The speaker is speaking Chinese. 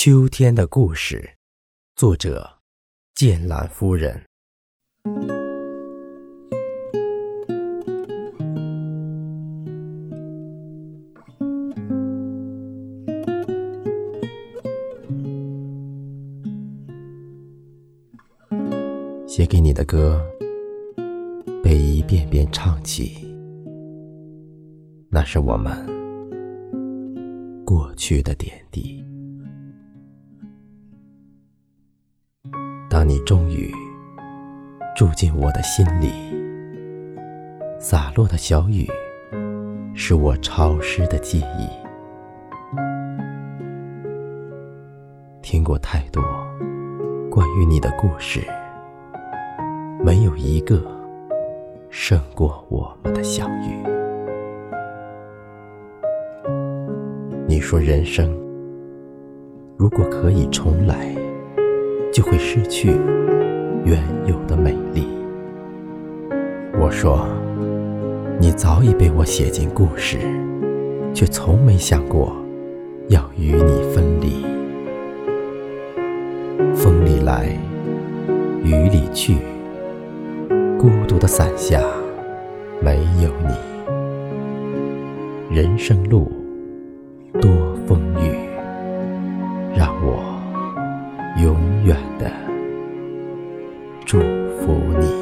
秋天的故事，作者：剑兰夫人。写给你的歌，被一遍遍唱起，那是我们过去的点滴。当你终于住进我的心里，洒落的小雨是我潮湿的记忆。听过太多关于你的故事，没有一个胜过我们的相遇。你说人生如果可以重来。会失去原有的美丽。我说，你早已被我写进故事，却从没想过要与你分离。风里来，雨里去，孤独的伞下没有你。人生路多祝福你。